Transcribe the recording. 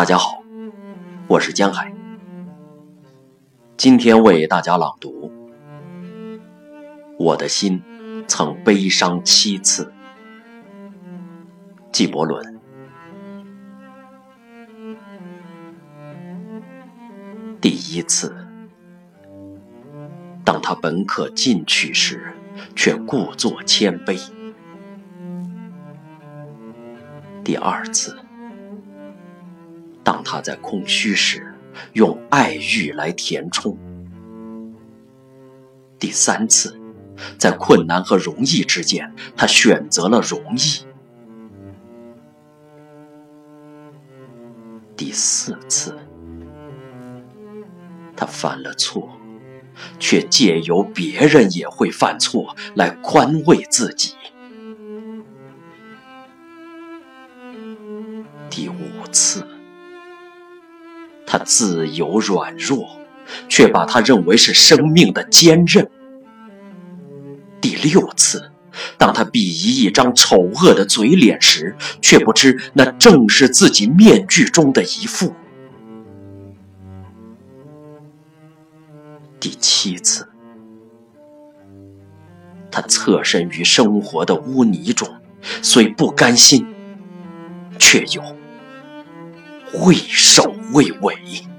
大家好，我是江海，今天为大家朗读。我的心曾悲伤七次，纪伯伦。第一次，当他本可进取时，却故作谦卑；第二次。当他在空虚时，用爱欲来填充；第三次，在困难和容易之间，他选择了容易；第四次，他犯了错，却借由别人也会犯错来宽慰自己；第五次。自由软弱，却把他认为是生命的坚韧。第六次，当他鄙夷一张丑恶的嘴脸时，却不知那正是自己面具中的一副。第七次，他侧身于生活的污泥中，虽不甘心，却又。畏首畏尾。